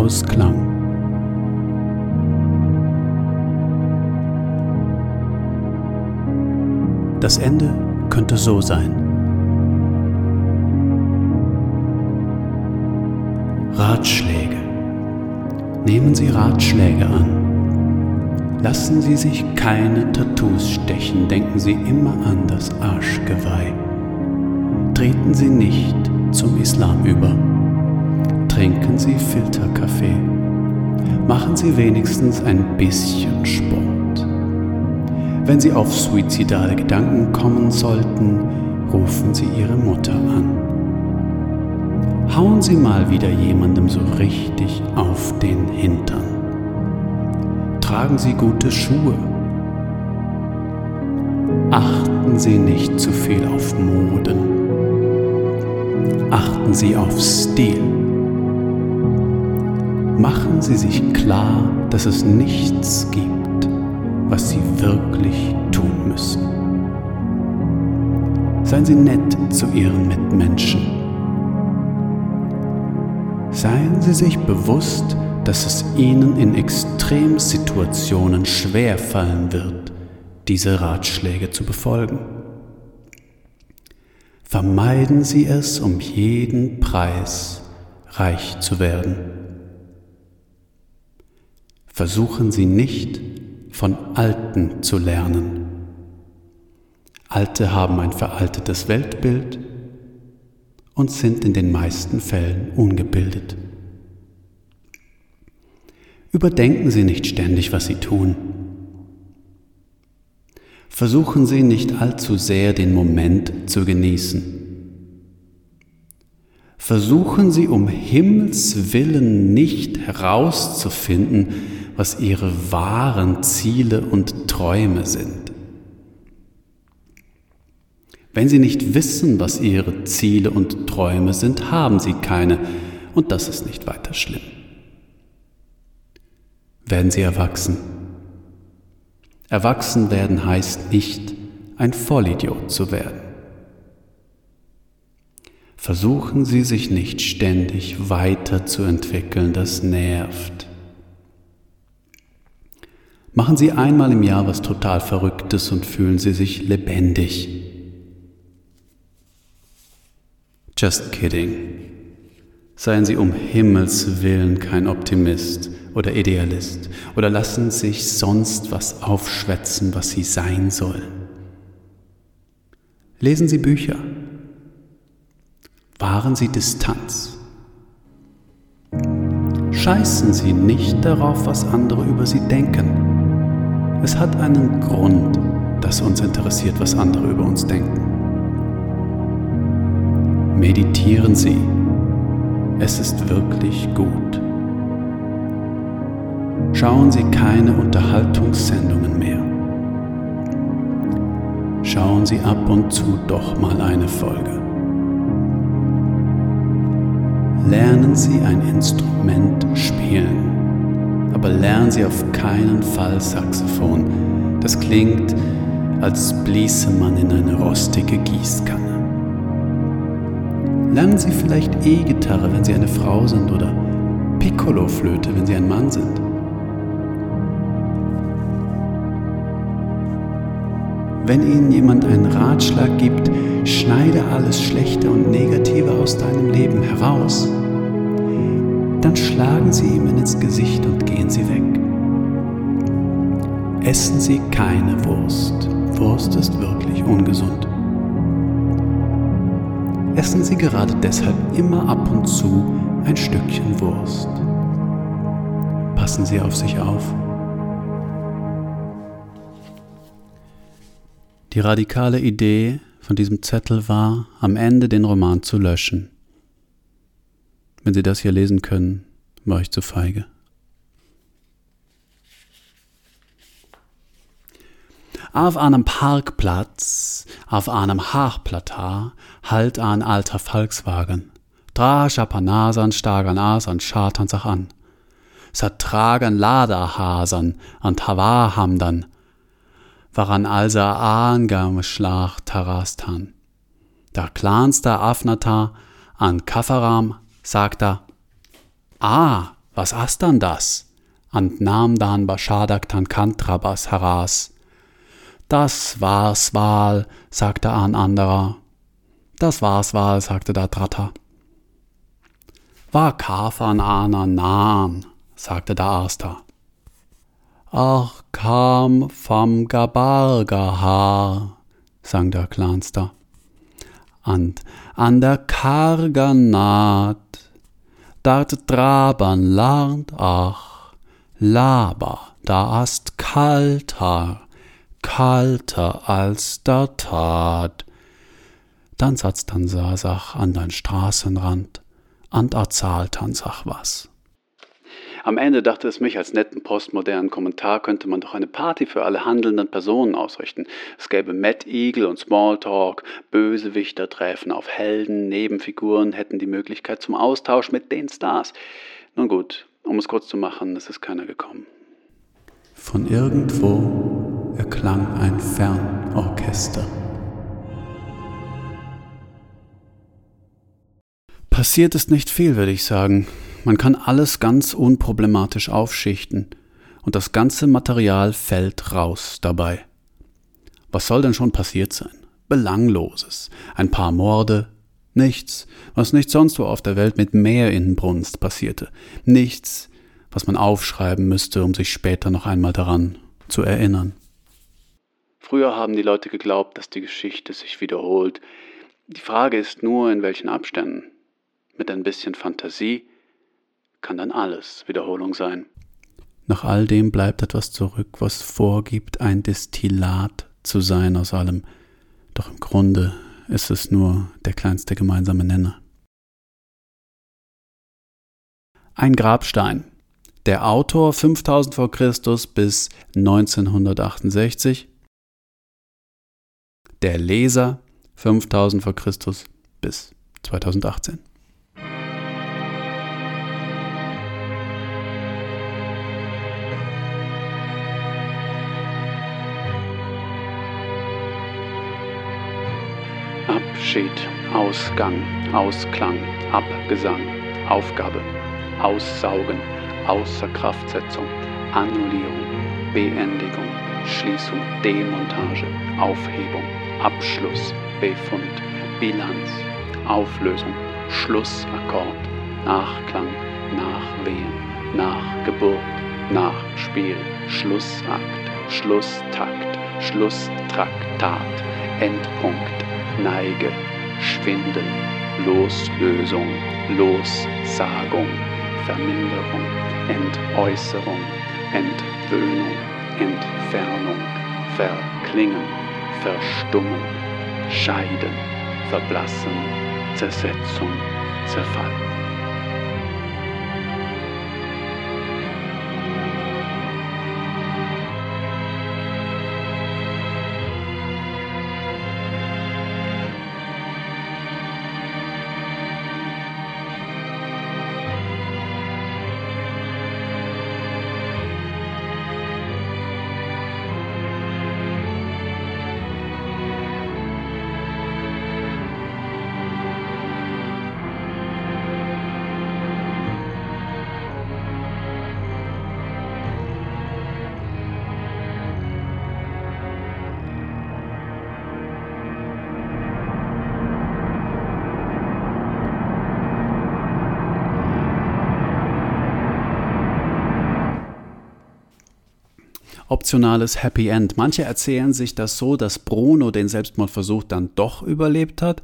ausklang. Das Ende könnte so sein. Ratschläge. Nehmen Sie Ratschläge an. Lassen Sie sich keine Tattoos stechen, denken Sie immer an das Arschgeweih. Treten Sie nicht zum Islam über. Trinken Sie Filterkaffee. Machen Sie wenigstens ein bisschen Sport. Wenn Sie auf suizidale Gedanken kommen sollten, rufen Sie Ihre Mutter an. Hauen Sie mal wieder jemandem so richtig auf den Hintern. Tragen Sie gute Schuhe. Achten Sie nicht zu viel auf Moden. Achten Sie auf Stil. Machen Sie sich klar, dass es nichts gibt, was Sie wirklich tun müssen. Seien Sie nett zu Ihren Mitmenschen. Seien Sie sich bewusst, dass es Ihnen in Extremsituationen schwer fallen wird, diese Ratschläge zu befolgen. Vermeiden Sie es um jeden Preis, reich zu werden. Versuchen Sie nicht, von Alten zu lernen. Alte haben ein veraltetes Weltbild und sind in den meisten Fällen ungebildet. Überdenken Sie nicht ständig, was Sie tun. Versuchen Sie nicht allzu sehr den Moment zu genießen. Versuchen Sie um Himmels willen nicht herauszufinden, was Ihre wahren Ziele und Träume sind. Wenn Sie nicht wissen, was Ihre Ziele und Träume sind, haben Sie keine, und das ist nicht weiter schlimm. Werden Sie erwachsen Erwachsen werden heißt nicht, ein Vollidiot zu werden. Versuchen Sie sich nicht ständig weiterzuentwickeln, das nervt. Machen Sie einmal im Jahr was total Verrücktes und fühlen Sie sich lebendig. Just kidding. Seien Sie um Himmels willen kein Optimist oder Idealist oder lassen sich sonst was aufschwätzen, was Sie sein sollen. Lesen Sie Bücher. Wahren Sie Distanz. Scheißen Sie nicht darauf, was andere über Sie denken. Es hat einen Grund, dass uns interessiert, was andere über uns denken. Meditieren Sie es ist wirklich gut. Schauen Sie keine Unterhaltungssendungen mehr. Schauen Sie ab und zu doch mal eine Folge. Lernen Sie ein Instrument spielen, aber lernen Sie auf keinen Fall Saxophon. Das klingt, als bliese man in eine rostige Gießkanne. Lernen Sie vielleicht E-Gitarre, wenn Sie eine Frau sind oder Piccolo-Flöte, wenn Sie ein Mann sind. Wenn Ihnen jemand einen Ratschlag gibt, schneide alles Schlechte und Negative aus deinem Leben heraus, dann schlagen Sie ihm ins Gesicht und gehen Sie weg. Essen Sie keine Wurst. Wurst ist wirklich ungesund essen Sie gerade deshalb immer ab und zu ein Stückchen Wurst. Passen Sie auf sich auf. Die radikale Idee von diesem Zettel war, am Ende den Roman zu löschen. Wenn Sie das hier lesen können, war ich zu feige. Auf einem Parkplatz, auf einem Haarplatar, halt ein alter Volkswagen. Drei Schapanasan stagen aus und schauten sich an. Sie tragen Laderhasen und Hawahamdan, waran also angeschlacht terrastan. Der kleinste Afnata an Kafferam sagte, Ah, Was hast dann das? And nahm dann Baschadak Tankantrabas heraus. Das war's Wahl, sagte ein anderer. Das war's Wahl, sagte der Tratter. War Kafan ana nan, sagte der Aster. Ach, kam vom Gabarga sang der Clanster. And an der karger Naht, dart Traban lernt ach, Laber, da ast kalter, kalter als der Tat. Dann satz dann Sasach an dein Straßenrand, and erzahlt dann sach was. Am Ende dachte es mich, als netten postmodernen Kommentar könnte man doch eine Party für alle handelnden Personen ausrichten. Es gäbe Mad Eagle und Smalltalk, Bösewichter treffen auf Helden, Nebenfiguren hätten die Möglichkeit zum Austausch mit den Stars. Nun gut, um es kurz zu machen, es ist keiner gekommen. Von irgendwo erklang ein Fernorchester. Passiert ist nicht viel, würde ich sagen. Man kann alles ganz unproblematisch aufschichten und das ganze Material fällt raus dabei. Was soll denn schon passiert sein? Belangloses. Ein paar Morde. Nichts, was nicht sonst wo auf der Welt mit mehr Innenbrunst passierte. Nichts, was man aufschreiben müsste, um sich später noch einmal daran zu erinnern. Früher haben die Leute geglaubt, dass die Geschichte sich wiederholt. Die Frage ist nur, in welchen Abständen. Mit ein bisschen Fantasie kann dann alles Wiederholung sein. Nach all dem bleibt etwas zurück, was vorgibt, ein Destillat zu sein aus allem. Doch im Grunde ist es nur der kleinste gemeinsame Nenner. Ein Grabstein. Der Autor 5000 v. Chr. bis 1968. Der Leser 5000 v. Chr. bis 2018. Abschied, Ausgang, Ausklang, Abgesang, Aufgabe, Aussaugen, Außerkraftsetzung, Annullierung, Beendigung, Schließung, Demontage, Aufhebung, Abschluss, Befund, Bilanz, Auflösung, Schlussakkord, Nachklang, Nachwehen, Nachgeburt, Nachspiel, Schlussakt, Schlusstakt, Schlusstraktat, Endpunkt, Neige, Schwinden, Loslösung, Lossagung, Verminderung, Entäußerung, Entwöhnung, Entfernung, Verklingen, Verstummen, Scheiden, Verblassen, Zersetzung, Zerfall. Optionales Happy End. Manche erzählen sich das so, dass Bruno den Selbstmordversuch dann doch überlebt hat,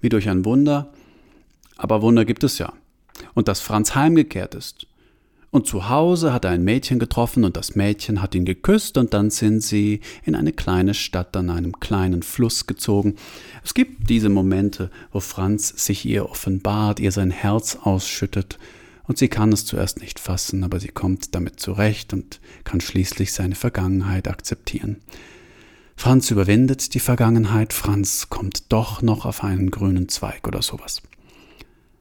wie durch ein Wunder. Aber Wunder gibt es ja. Und dass Franz heimgekehrt ist. Und zu Hause hat er ein Mädchen getroffen und das Mädchen hat ihn geküsst und dann sind sie in eine kleine Stadt an einem kleinen Fluss gezogen. Es gibt diese Momente, wo Franz sich ihr offenbart, ihr sein Herz ausschüttet und sie kann es zuerst nicht fassen, aber sie kommt damit zurecht und kann schließlich seine Vergangenheit akzeptieren. Franz überwindet die Vergangenheit, Franz kommt doch noch auf einen grünen Zweig oder sowas.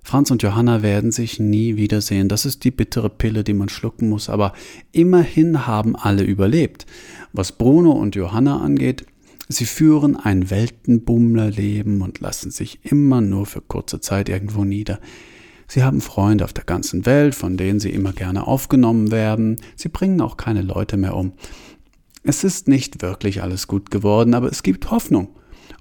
Franz und Johanna werden sich nie wiedersehen, das ist die bittere Pille, die man schlucken muss, aber immerhin haben alle überlebt. Was Bruno und Johanna angeht, sie führen ein Weltenbummlerleben und lassen sich immer nur für kurze Zeit irgendwo nieder. Sie haben Freunde auf der ganzen Welt, von denen sie immer gerne aufgenommen werden. Sie bringen auch keine Leute mehr um. Es ist nicht wirklich alles gut geworden, aber es gibt Hoffnung.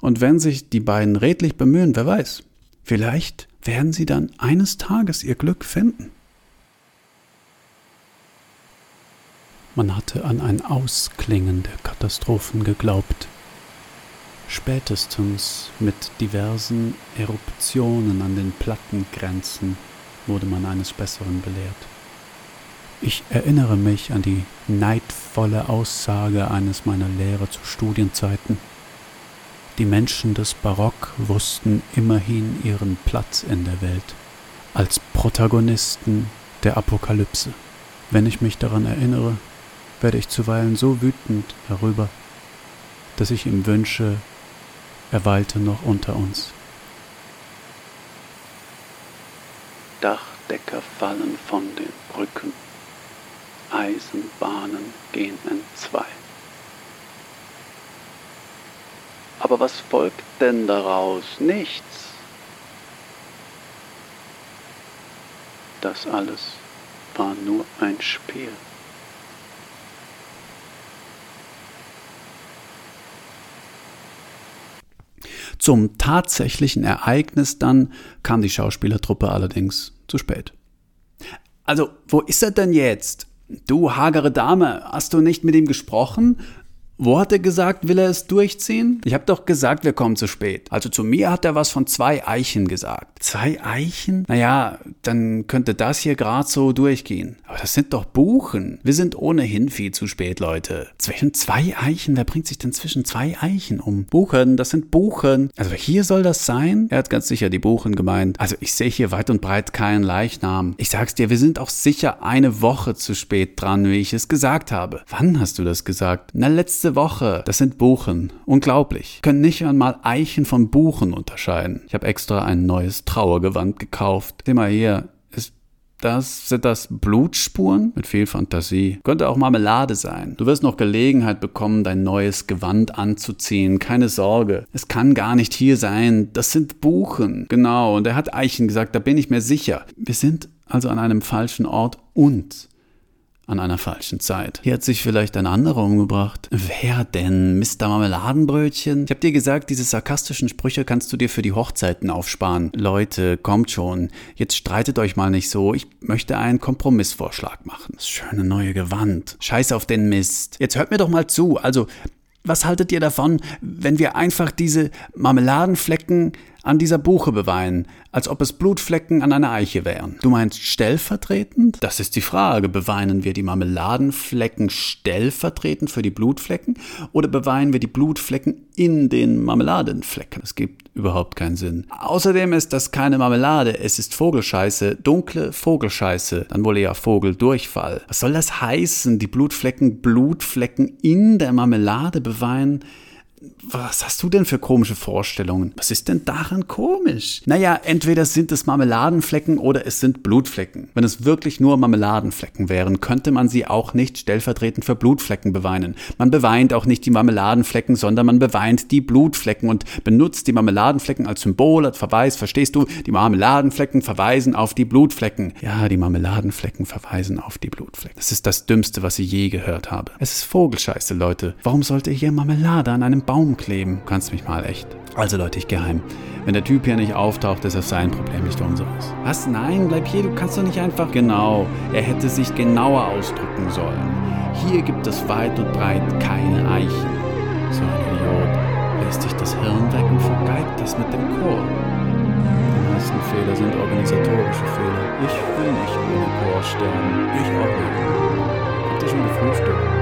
Und wenn sich die beiden redlich bemühen, wer weiß, vielleicht werden sie dann eines Tages ihr Glück finden. Man hatte an ein Ausklingen der Katastrophen geglaubt. Spätestens mit diversen Eruptionen an den Plattengrenzen wurde man eines Besseren belehrt. Ich erinnere mich an die neidvolle Aussage eines meiner Lehrer zu Studienzeiten. Die Menschen des Barock wussten immerhin ihren Platz in der Welt als Protagonisten der Apokalypse. Wenn ich mich daran erinnere, werde ich zuweilen so wütend darüber, dass ich ihm wünsche, er weilte noch unter uns. Dachdecker fallen von den Brücken, Eisenbahnen gehen entzwei. Aber was folgt denn daraus? Nichts. Das alles war nur ein Spiel. Zum tatsächlichen Ereignis dann kam die Schauspielertruppe allerdings zu spät. Also, wo ist er denn jetzt? Du hagere Dame, hast du nicht mit ihm gesprochen? Wo hat er gesagt, will er es durchziehen? Ich habe doch gesagt, wir kommen zu spät. Also zu mir hat er was von zwei Eichen gesagt. Zwei Eichen? Naja, dann könnte das hier gerade so durchgehen. Aber das sind doch Buchen. Wir sind ohnehin viel zu spät, Leute. Zwischen zwei Eichen? Wer bringt sich denn zwischen zwei Eichen um? Buchen, das sind Buchen. Also hier soll das sein? Er hat ganz sicher die Buchen gemeint. Also ich sehe hier weit und breit keinen Leichnam. Ich sag's dir, wir sind auch sicher eine Woche zu spät dran, wie ich es gesagt habe. Wann hast du das gesagt? Na, letzte letzte Woche. Das sind Buchen. Unglaublich. Können nicht einmal Eichen von Buchen unterscheiden. Ich habe extra ein neues Trauergewand gekauft. Sieh mal hier. Ist das, sind das Blutspuren? Mit viel Fantasie. Könnte auch Marmelade sein. Du wirst noch Gelegenheit bekommen, dein neues Gewand anzuziehen. Keine Sorge. Es kann gar nicht hier sein. Das sind Buchen. Genau. Und er hat Eichen gesagt, da bin ich mir sicher. Wir sind also an einem falschen Ort und an einer falschen Zeit. Hier hat sich vielleicht ein anderer umgebracht. Wer denn? Mr. Marmeladenbrötchen? Ich hab dir gesagt, diese sarkastischen Sprüche kannst du dir für die Hochzeiten aufsparen. Leute, kommt schon. Jetzt streitet euch mal nicht so. Ich möchte einen Kompromissvorschlag machen. Das schöne neue Gewand. Scheiß auf den Mist. Jetzt hört mir doch mal zu. Also, was haltet ihr davon, wenn wir einfach diese Marmeladenflecken an dieser Buche beweinen, als ob es Blutflecken an einer Eiche wären. Du meinst stellvertretend? Das ist die Frage. Beweinen wir die Marmeladenflecken stellvertretend für die Blutflecken oder beweinen wir die Blutflecken in den Marmeladenflecken? Es gibt überhaupt keinen Sinn. Außerdem ist das keine Marmelade, es ist Vogelscheiße, dunkle Vogelscheiße, dann wohl eher Vogeldurchfall. Was soll das heißen? Die Blutflecken Blutflecken in der Marmelade beweinen? Was hast du denn für komische Vorstellungen? Was ist denn daran komisch? Naja, entweder sind es Marmeladenflecken oder es sind Blutflecken. Wenn es wirklich nur Marmeladenflecken wären, könnte man sie auch nicht stellvertretend für Blutflecken beweinen. Man beweint auch nicht die Marmeladenflecken, sondern man beweint die Blutflecken und benutzt die Marmeladenflecken als Symbol, als Verweis. Verstehst du? Die Marmeladenflecken verweisen auf die Blutflecken. Ja, die Marmeladenflecken verweisen auf die Blutflecken. Das ist das Dümmste, was ich je gehört habe. Es ist Vogelscheiße, Leute. Warum sollte hier Marmelade an einem Baum Baum kleben. Kannst mich mal echt. Also Leute, ich geheim. Wenn der Typ hier nicht auftaucht, ist das sein Problem, nicht unseres. Was? Nein, bleib hier, du kannst doch nicht einfach. Genau, er hätte sich genauer ausdrücken sollen. Hier gibt es weit und breit keine Eichen. So ein Idiot lässt sich das Hirn weg und vergeigt das mit dem Chor. Die meisten Fehler sind organisatorische Fehler. Ich will nicht ohne Chor sterben. Ich auch nicht. Habt ihr schon gefrühstückt?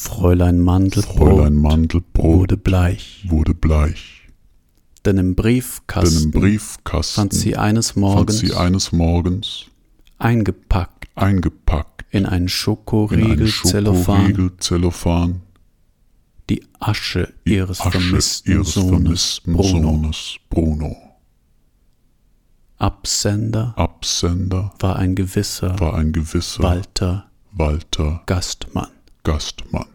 Fräulein Mandelbrot, Fräulein Mandelbrot wurde bleich, wurde bleich. denn im Briefkasten, Denn im Briefkasten fand sie fand Morgens sie eines Morgens eingepackt eingepackt in einen in einen Schokoriegel Schokoriegel Zellophan die Asche ihres Asche vermissten ihres Sohnes vermissten Bruno. Sohnes Bruno. Absender Absender war ein gewisser war ein gewisser Walter Walter Gastmann. Gastmann.